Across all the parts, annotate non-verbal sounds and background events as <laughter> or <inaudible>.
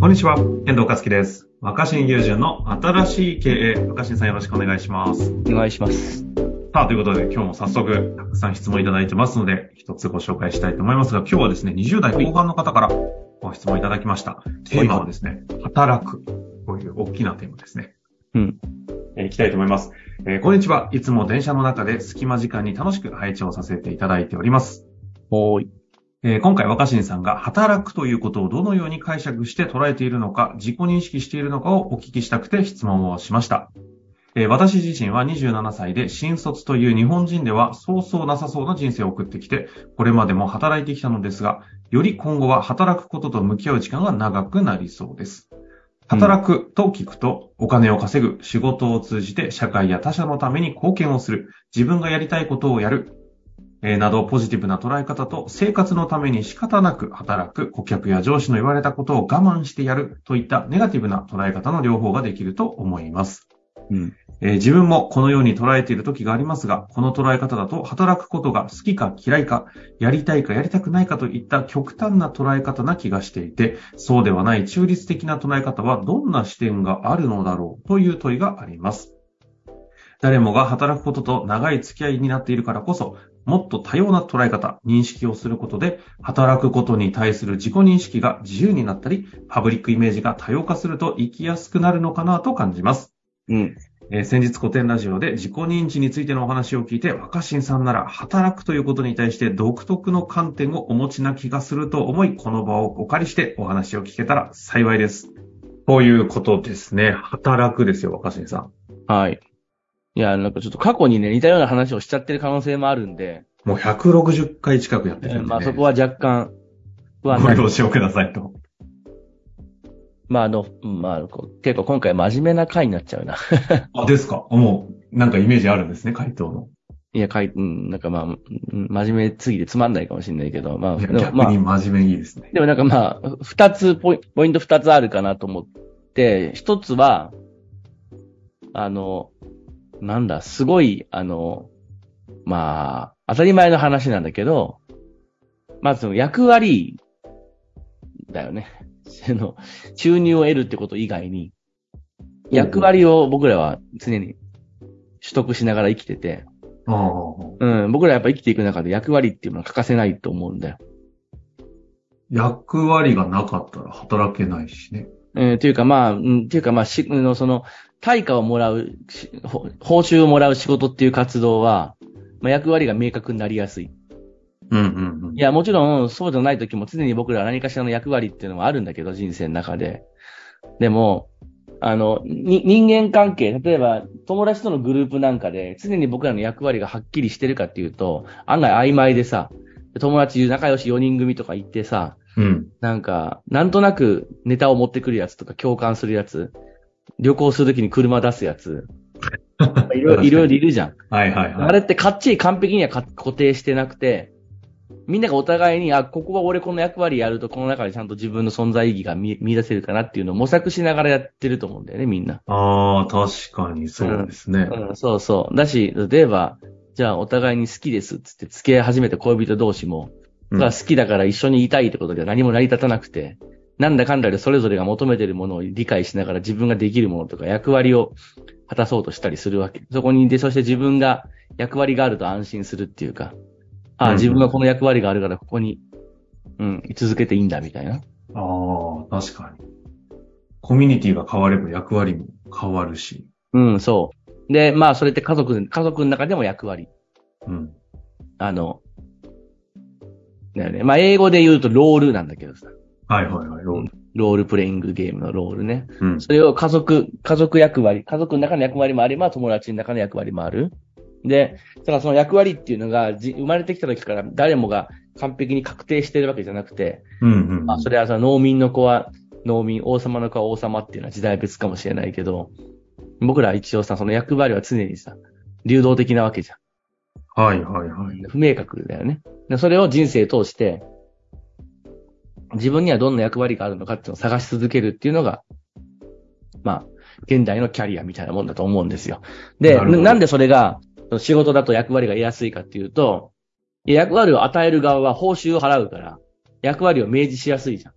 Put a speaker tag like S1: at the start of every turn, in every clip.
S1: こんにちは、遠藤和樹です。若新友人の新しい経営、若新さんよろしくお願いします。
S2: お願いします。
S1: さあ、ということで今日も早速たくさん質問いただいてますので、一つご紹介したいと思いますが、今日はですね、20代後半の方からご質問いただきました。テーマはですね、働く。こういう大きなテーマですね。
S2: うん。
S1: えーいきたいと思います。えーこんにちは。いつも電車の中で隙間時間に楽しく配置をさせていただいております。
S2: ほーい。
S1: えー今回若新さんが働くということをどのように解釈して捉えているのか、自己認識しているのかをお聞きしたくて質問をしました。えー私自身は27歳で新卒という日本人ではそうそうなさそうな人生を送ってきて、これまでも働いてきたのですが、より今後は働くことと向き合う時間が長くなりそうです。働くと聞くと、お金を稼ぐ、仕事を通じて社会や他者のために貢献をする、自分がやりたいことをやる、えーなどポジティブな捉え方と生活のために仕方なく働く顧客や上司の言われたことを我慢してやるといったネガティブな捉え方の両方ができると思います。
S2: うん。
S1: えー自分もこのように捉えている時がありますが、この捉え方だと働くことが好きか嫌いか、やりたいかやりたくないかといった極端な捉え方な気がしていて、そうではない中立的な捉え方はどんな視点があるのだろうという問いがあります。誰もが働くことと長い付き合いになっているからこそ、もっと多様な捉え方、認識をすることで、働くことに対する自己認識が自由になったり、パブリックイメージが多様化すると生きやすくなるのかなと感じます。
S2: うん。
S1: えー先日古典ラジオで自己認知についてのお話を聞いて、若新さんなら働くということに対して独特の観点をお持ちな気がすると思い、この場をお借りしてお話を聞けたら幸いです。こういうことですね。働くですよ、若新さん。
S2: はい。いや、なんかちょっと過去にね、似たような話をしちゃってる可能性もあるんで、
S1: もう160回近くやってるんで、ね。
S2: まあそこは若干、不安な
S1: ご了承くださいと。
S2: まああの、うんまあ結構今回真面目な回になっちゃうな。<laughs>
S1: あ、ですかもう、なんかイメージあるんですね、回答の。
S2: いや、回、うん、なんかまあ、うん真面目すぎてつまんないかもしれないけど、まあ、
S1: 逆に、真面目いいですね。
S2: でもなんかまあ、二つポイ、ポイント二つあるかなと思って、一つは、あの、なんだ、すごい、あの、まあ、当たり前の話なんだけど、まずその役割だよね。<laughs> その、収入を得るってこと以外に、役割を僕らは常に取得しながら生きてて、
S1: ああ
S2: うん、僕らやっぱ生きていく中で役割っていうのは欠かせないと思うんだよ。
S1: 役割がなかったら働けないしね。
S2: えーというかまあ、うん、というかまあ、し、あのその、対価をもらう報酬をもらう仕事っていう活動は、まあ役割が明確になりやすい。
S1: うんうんうん。
S2: いや、もちろん、そうじゃない時も常に僕らは何かしらの役割っていうのはあるんだけど、人生の中で。でも、あの、に、人間関係、例えば、友達とのグループなんかで、常に僕らの役割がはっきりしてるかっていうと、案外曖昧でさ、友達、仲良し4人組とか行ってさ、
S1: うん。
S2: なんか、なんとなくネタを持ってくるやつとか共感するやつ、旅行するときに車出すやつ、<laughs> いろいろいろいろいるじゃん。
S1: はいはいはい。
S2: あれってかっちり完璧にはか固定してなくて、みんながお互いに、あ、ここは俺この役割やると、この中でちゃんと自分の存在意義が見見出せるかなっていうのを模索しながらやってると思うんだよね、みんな。
S1: ああ、確かにそうですね。
S2: うん、そうそう。だし、例えば、じゃあお互いに好きですっつって付き合い始めた恋人同士も、
S1: うん
S2: が好きだから一緒にいたいってことでは何も成り立たなくて、なんだかんだでそれぞれが求めてるものを理解しながら自分ができるものとか役割を果たそうとしたりするわけ。そこにいて、そして自分が役割があると安心するっていうか、ああ、
S1: うん
S2: 自分がこの役割があるからここに、うん、居続けていいんだみたいな。
S1: ああ、確かに。コミュニティが変われば役割も変わるし。
S2: うん、そう。で、まあそれって家族、家族の中でも役割。
S1: うん。
S2: あの、だよね。まあ英語で言うとロールなんだけどさ。
S1: はいはいはい。ロール
S2: ロールプレイングゲームのロールね。
S1: うん。
S2: それを家族、家族役割、家族の中の役割もあれば、友達の中の役割もある。で、だからその役割っていうのが、じ生まれてきた時から誰もが完璧に確定してるわけじゃなくて、
S1: うんうん。
S2: まあ、それはさ、農民の子は農民、王様の子は王様っていうのは時代別かもしれないけど、僕らは一応さ、その役割は常にさ、流動的なわけじゃん。
S1: はいはいはい。
S2: 不明確だよね。でそれを人生通して、自分にはどんな役割があるのかっていうのを探し続けるっていうのが、まあ、現代のキャリアみたいなもんだと思うんですよ。で、
S1: な
S2: ななんでそれが、仕事だと役割が得やすいかっていうと、役割を与える側は報酬を払うから、役割を明示しやすいじゃん。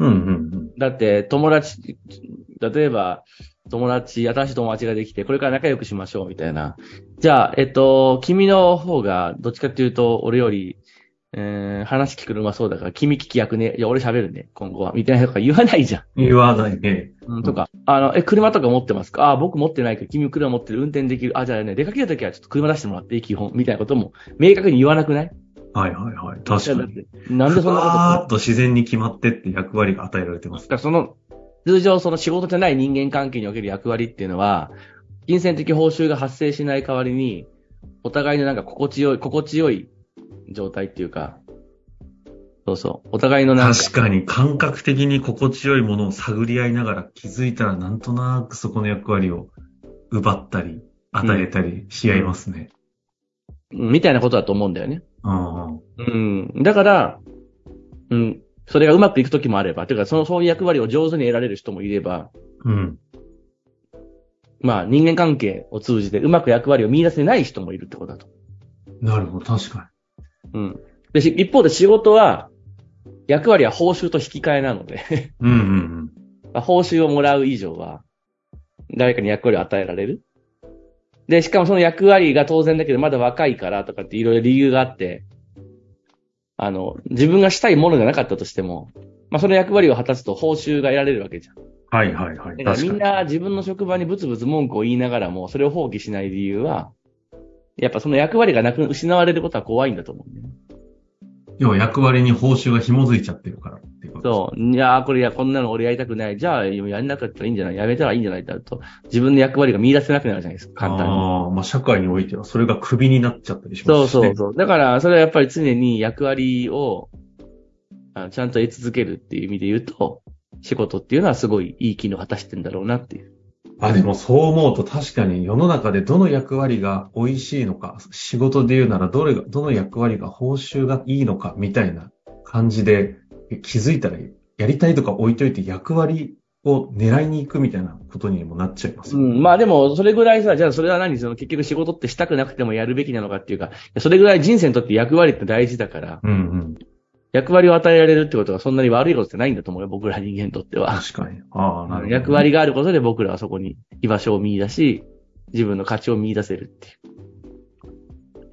S1: うんうん
S2: だって、友達、例えば、友達、新しい友達ができて、これから仲良くしましょう、みたいな。じゃあ、えっと、君の方が、どっちかっていうと、俺より、えー、話聞くのうまそうだから、君聞き役ね。いや、俺喋るね、今後は。みたいなとか言わないじゃん。
S1: 言わないね。
S2: うん、とか、あの、え、車とか持ってますか？あ、僕持ってないけど、君車持ってる、運転できる。あ、じゃあね、出かけるときはちょっと車出してもらっていい、基本。みたいなことも、明確に言わなくない？
S1: はいはいはい。確かに。
S2: なんでそんなこと
S1: ふわーっと自然に決まってって役割が与えられてます
S2: だか。らその、通常その仕事じゃない人間関係における役割っていうのは、金銭的報酬が発生しない代わりに、お互いのなんか心地よい、心地よい状態っていうか、そうそう。お互いのなんか、
S1: 確かに感覚的に心地よいものを探り合いながら気づいたらなんとなくそこの役割を奪ったり、与えたりし合いますね。
S2: みたいなことだと思うんだよね。
S1: うんうん。
S2: うん。だから、うん。それがうまくいくときもあれば、てか、その、そういう役割を上手に得られる人もいれば、
S1: うん。
S2: まあ、人間関係を通じてうまく役割を見出せない人もいるってことだと。
S1: なるほど、確か
S2: うん。で、し一方で仕事は、役割は報酬と引き換えなので、
S1: に。<laughs> うんうん
S2: まあ報酬をもらう以上は、誰かに役割を与えられる。で、しかもその役割が当然だけど、まだ若いからとかっていろいろ理由があって、あの、自分がしたいものがなかったとしても、まあその役割を果たすと報酬が得られるわけじゃん。
S1: はいはいはい。
S2: だから。みんな自分の職場にブツブツ文句を言いながらも、それを放棄しない理由は、やっぱその役割がなく、失われることは怖いんだと思うね。
S1: 要は役割に報酬が紐づいちゃってるから
S2: そう。いやー、これいや、こんなの俺やりたくない。じゃあ、やんなかったらいいんじゃない？やめたらいいんじゃないってなると、自分の役割が見出せなくなるじゃないですか、簡単に。
S1: ああ、まあ社会においてはそれがクビになっちゃったりしま
S2: そう
S1: すし、ね。
S2: そうそう。だから、それはやっぱり常に役割を、あちゃんと得続けるっていう意味で言うと、仕事っていうのはすごいいい機能を果たしてんだろうなっていう。
S1: あ、でもそう思うと確かに世の中でどの役割が美味しいのか、仕事で言うならどれが、どの役割が報酬がいいのかみたいな感じで気づいたらやりたいとか置いといて役割を狙いに行くみたいなことにもなっちゃいます。
S2: うん。まあでも、それぐらいさ、じゃあそれは何？その結局仕事ってしたくなくてもやるべきなのかっていうか、それぐらい人生にとって役割って大事だから、
S1: うんうん。
S2: 役割を与えられるってことがそんなに悪いことってないんだと思うよ、僕ら人間にとっては。
S1: 確かに。ああ、なるほど。
S2: 役割があることで僕らはそこに居場所を見出し、自分の価値を見出せるっていう。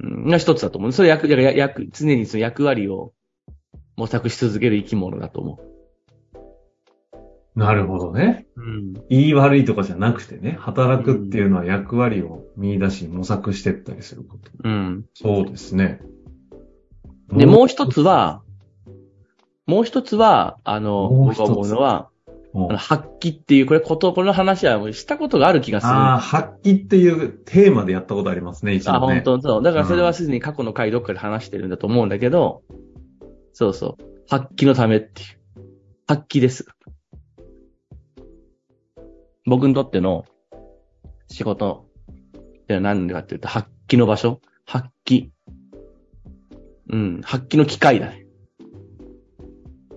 S2: うん、が一つだと思う。それ役、役、常にその役割を模索し続ける生き物だと思
S1: なるほどね。
S2: う。うん。
S1: 言い悪いとかじゃなくてね、働くっていうのは役割を見出し模索してったりすること。
S2: うん。
S1: そうですね。
S2: で、もう一つは、もう一つは、あの、僕が思うのは、あの発揮っていう、これこと、この話はもうしたことがある気がする。
S1: ああ、発揮っていうテーマでやったことありますね、一
S2: あ、
S1: 度ね。
S2: 本当そう。だからそれはすでに過去の回どっかで話してるんだと思うんだけど、そうそう。発揮のためっていう。発揮です。僕にとっての仕事って何でかっていうと、発揮の場所発揮。うん、発揮の機会だね。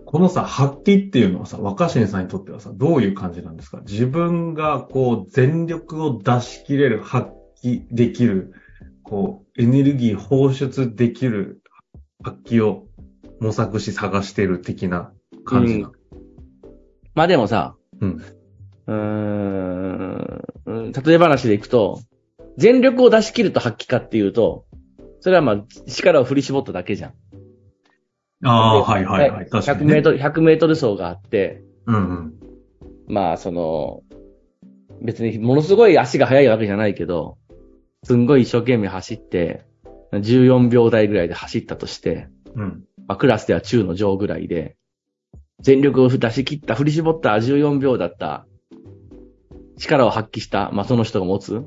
S1: このさ、発揮っていうのはさ、若新さんにとってはさ、どういう感じなんですか？自分がこう、全力を出し切れる、発揮できる、こう、エネルギー放出できる発揮を模索し探してる的な感じな。
S2: まあでもさ、
S1: うん。
S2: うーん、うん例え話でいくと、全力を出し切ると発揮かっていうと、それはまあ力を振り絞っただけじゃん。
S1: ああ、はいはいはい。確か
S2: 100
S1: に、ね。
S2: メートル、100メートル走があって、
S1: うんうん。
S2: まあその、別にものすごい足が速いわけじゃないけど、すんごい一生懸命走って、14秒台ぐらいで走ったとして、
S1: うん。
S2: まあクラスでは中の上ぐらいで、全力を出し切った、振り絞った14秒だった、力を発揮した、まあその人が持つ。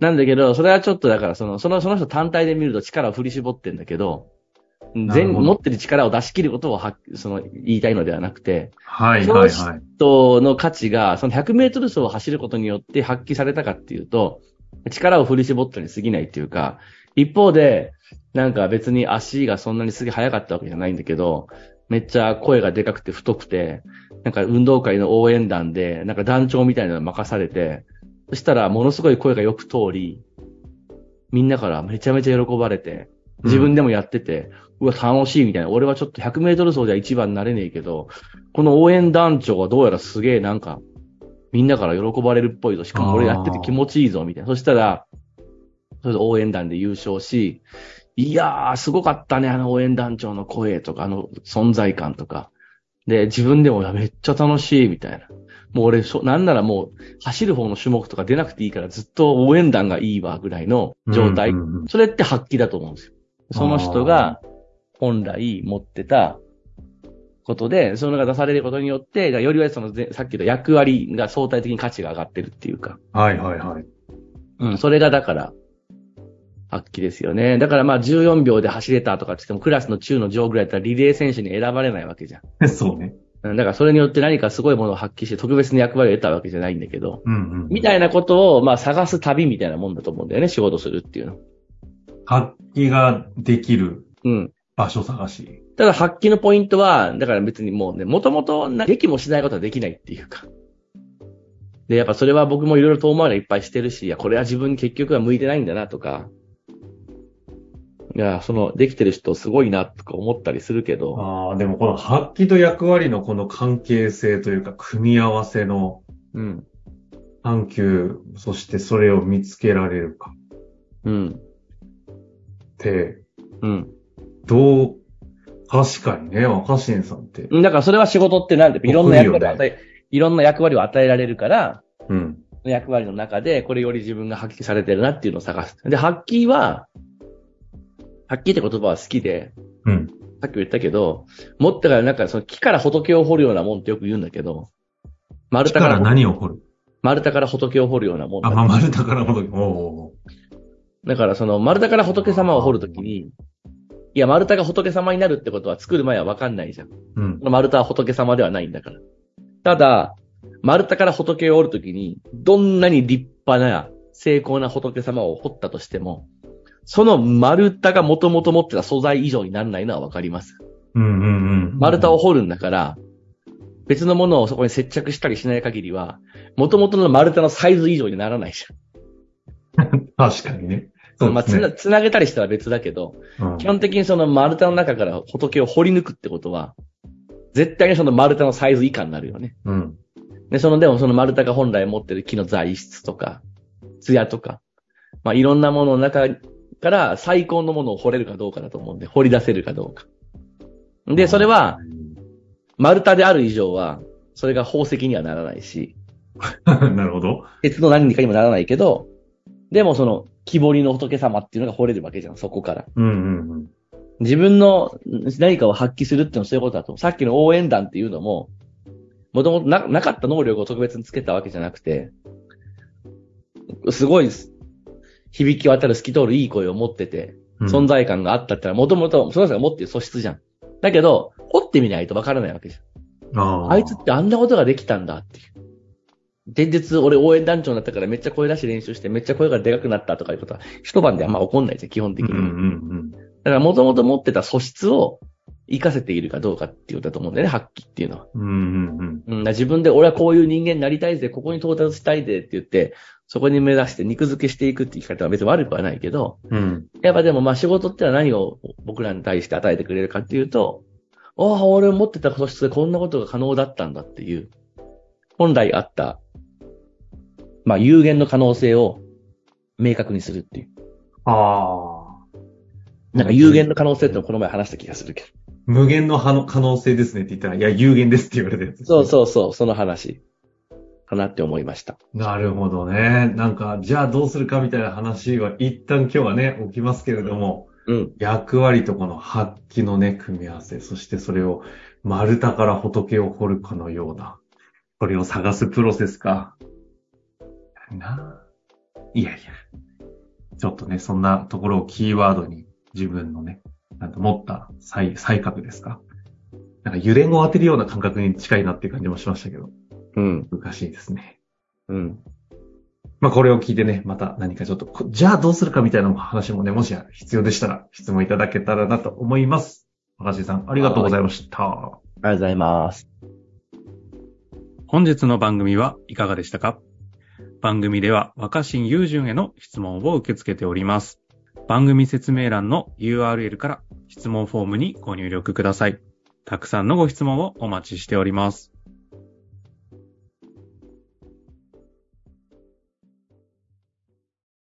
S2: なんだけど、それはちょっとだから、その、その、その人単体で見ると力を振り絞ってんだけど、全、持ってる力を出し切ることをはその、言いたいのではなくて、
S1: はいはいはい。
S2: 人の価値が、その100メートル走を走ることによって発揮されたかっていうと、力を振り絞ったに過ぎないっていうか、一方で、なんか別に足がそんなにすげえ速かったわけじゃないんだけど、めっちゃ声がでかくて太くて、なんか運動会の応援団で、なんか団長みたいなの任されて、そしたらものすごい声がよく通り、みんなからめちゃめちゃ喜ばれて、自分でもやってて、うわ、楽しいみたいな。俺はちょっと100メートル走では一番になれねえけど、この応援団長はどうやらすげえなんか、みんなから喜ばれるっぽいぞ。しかも俺やってて気持ちいいぞ、みたいな。そしたら、それで応援団で優勝し、いやー、すごかったね、あの応援団長の声とか、あの存在感とか。で、自分でもめっちゃ楽しい、みたいな。もう俺、なんならもう、走る方の種目とか出なくていいから、ずっと応援団がいいわ、ぐらいの状態。それって発揮だと思うんですよ。その人が、本来持ってたことで、それが出されることによって、よりはそのぜ、さっきの役割が相対的に価値が上がってるっていうか。
S1: はいはいはい。
S2: うん、それがだから、発揮ですよね。だからまあ14秒で走れたとかって言っても、クラスの中の上ぐらいだったらリレー選手に選ばれないわけじゃん。<laughs>
S1: そうね。
S2: うんだからそれによって何かすごいものを発揮して特別な役割を得たわけじゃないんだけど、
S1: うんうん。
S2: みたいなことをまあ探す旅みたいなもんだと思うんだよね、仕事するっていうの。
S1: 発揮ができる
S2: うん。
S1: 場所探し。
S2: ただ発揮のポイントは、だから別にもうね、もともとできもしないことはできないっていうか。で、やっぱそれは僕もいろいろ遠回りいっぱいしてるし、いや、これは自分に結局は向いてないんだなとか、いや、その、できてる人すごいなとか思ったりするけど、
S1: ああ、でもこの発揮と役割のこの関係性というか、組み合わせの
S2: うん。
S1: 探求、そしてそれを見つけられるか
S2: うん。
S1: って、
S2: うん。
S1: どう、確かにね、若新さんって。
S2: だからそれは仕事ってなんで、いろんな役割を与え、いろんな役割を与えられるから、
S1: うん。
S2: 役割の中で、これより自分が発揮されてるなっていうのを探す。で、発揮は、発揮って言葉は好きで、
S1: うん。
S2: さっきも言ったけど、もっとからなんかその木から仏を掘るようなもんってよく言うんだけど、丸太か
S1: だからら何を掘る？
S2: 丸太から仏を掘るようなもんだ
S1: あ、まあ、丸太からほど、お
S2: だからその丸太から仏様を掘るときに、いや、丸太が仏様になるってことは作る前は分かんないじゃん。
S1: ーうん。
S2: 丸太は仏様ではないんだから。ただ、丸太から仏を掘るときに、どんなに立派な、精巧な仏様を掘ったとしても、その丸太がもともと持ってた素材以上にならないのは分かります。
S1: うんうんうん。
S2: 丸太を掘るんだから、別のものをそこに接着したりしない限りは、元々の丸太のサイズ以上にならないじ <laughs>
S1: 確かにね。
S2: ゃん。まあ、つな。つなげたりしたら別だけど、
S1: うん
S2: 基本的にその丸太の中から仏を掘り抜くってことは、絶対にその丸太のサイズ以下になるよね。
S1: うん。
S2: で、その、でもその丸太が本来持ってる木の材質とか、艶とか、まあ、いろんなものの中から最高のものを掘れるかどうかだと思うんで、掘り出せるかどうか。で、それは、丸太である以上は、それが宝石にはならないし、
S1: うん、なるほど。
S2: 鉄の何かにもならないけど、でもその、木彫りの仏様っていうのが掘れるわけじゃん、そこから。
S1: うんうんうん。
S2: 自分の何かを発揮するっていうのはそういうことだと。さっきの応援団っていうのも、もともとななかった能力を特別につけたわけじゃなくて、すごい響き渡る透き通るいい声を持ってて、
S1: うん
S2: 存在感があったってのはもともとその人が持っている素質じゃん。だけど、掘ってみないとわからないわけじゃん。
S1: あー
S2: あいつってあんなことができたんだっていう。前日、俺応援団長になったからめっちゃ声出し練習してめっちゃ声がでかくなったとかいうことは一晩であんま起こんないじゃん、基本的に。
S1: うんうん
S2: だから元々持ってた素質を活かせているかどうかっていうことだと思うんだよね、発揮っていうのは。
S1: うん。うんうん
S2: 自分で俺はこういう人間になりたいぜ、ここに到達したいぜって言って、そこに目指して肉付けしていくっていう生き方は別に悪くはないけど、
S1: うん。
S2: やっぱでもまあ仕事ってのは何を僕らに対して与えてくれるかっていうと、ああ、俺持ってた素質でこんなことが可能だったんだっていう、本来あった、まあ有限の可能性を明確にするっていう。
S1: ああ。
S2: なんか有限の可能性ってこの前話した気がするけど。
S1: 無限の可能可能性ですねって言ったら、いや、有限ですって言われたやつ。
S2: そうそうそう、その話。かなって思いました。
S1: なるほどね。なんか、じゃあどうするかみたいな話は一旦今日はね、起きますけれども、
S2: うん。
S1: 役割とこの発揮のね、組み合わせ、そしてそれを丸太から仏を掘るかのような、これを探すプロセスか。なあいやいや。ちょっとね、そんなところをキーワードに自分のね、なんか持った才、才覚ですか？なんか油田を当てるような感覚に近いなっていう感じもしましたけど、
S2: うん。
S1: 難しいですね。
S2: うん。
S1: まあこれを聞いてね、また何かちょっと、こじゃあどうするかみたいな話もね、もし必要でしたら質問いただけたらなと思います。若新さん、ありがとうございました。
S2: ありがとうございます。
S1: 本日の番組はいかがでしたか？番組では若新雄純への質問を受け付けております。番組説明欄の URL から質問フォームにご入力ください。たくさんのご質問をお待ちしております。